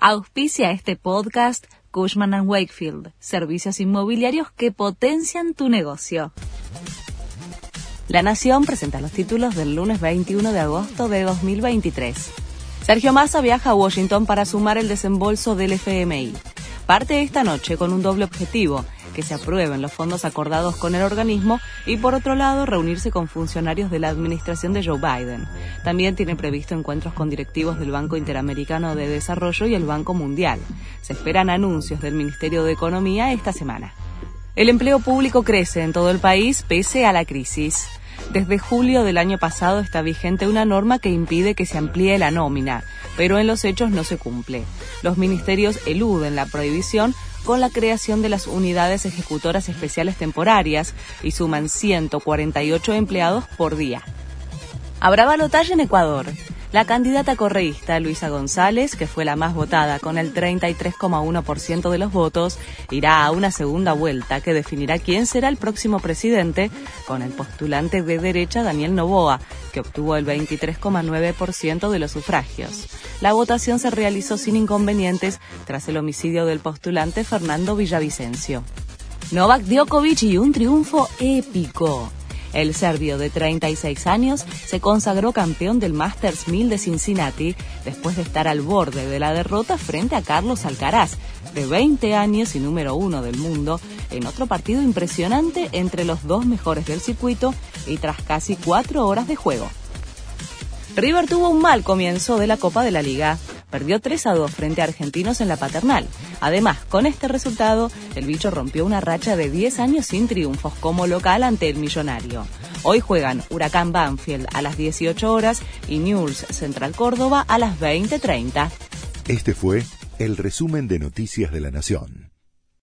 Auspicia este podcast Cushman ⁇ Wakefield, servicios inmobiliarios que potencian tu negocio. La Nación presenta los títulos del lunes 21 de agosto de 2023. Sergio Massa viaja a Washington para sumar el desembolso del FMI. Parte esta noche con un doble objetivo, que se aprueben los fondos acordados con el organismo y por otro lado reunirse con funcionarios de la administración de Joe Biden. También tiene previsto encuentros con directivos del Banco Interamericano de Desarrollo y el Banco Mundial. Se esperan anuncios del Ministerio de Economía esta semana. El empleo público crece en todo el país pese a la crisis. Desde julio del año pasado está vigente una norma que impide que se amplíe la nómina, pero en los hechos no se cumple. Los ministerios eluden la prohibición con la creación de las unidades ejecutoras especiales temporarias y suman 148 empleados por día. Habrá balotaje en Ecuador. La candidata correísta Luisa González, que fue la más votada con el 33,1% de los votos, irá a una segunda vuelta que definirá quién será el próximo presidente con el postulante de derecha Daniel Novoa, que obtuvo el 23,9% de los sufragios. La votación se realizó sin inconvenientes tras el homicidio del postulante Fernando Villavicencio. Novak Djokovic y un triunfo épico. El serbio de 36 años se consagró campeón del Masters 1000 de Cincinnati después de estar al borde de la derrota frente a Carlos Alcaraz, de 20 años y número uno del mundo, en otro partido impresionante entre los dos mejores del circuito y tras casi cuatro horas de juego. River tuvo un mal comienzo de la Copa de la Liga perdió 3 a 2 frente a Argentinos en la paternal. Además, con este resultado, el bicho rompió una racha de 10 años sin triunfos como local ante el millonario. Hoy juegan Huracán Banfield a las 18 horas y News Central Córdoba a las 20.30. Este fue el resumen de Noticias de la Nación.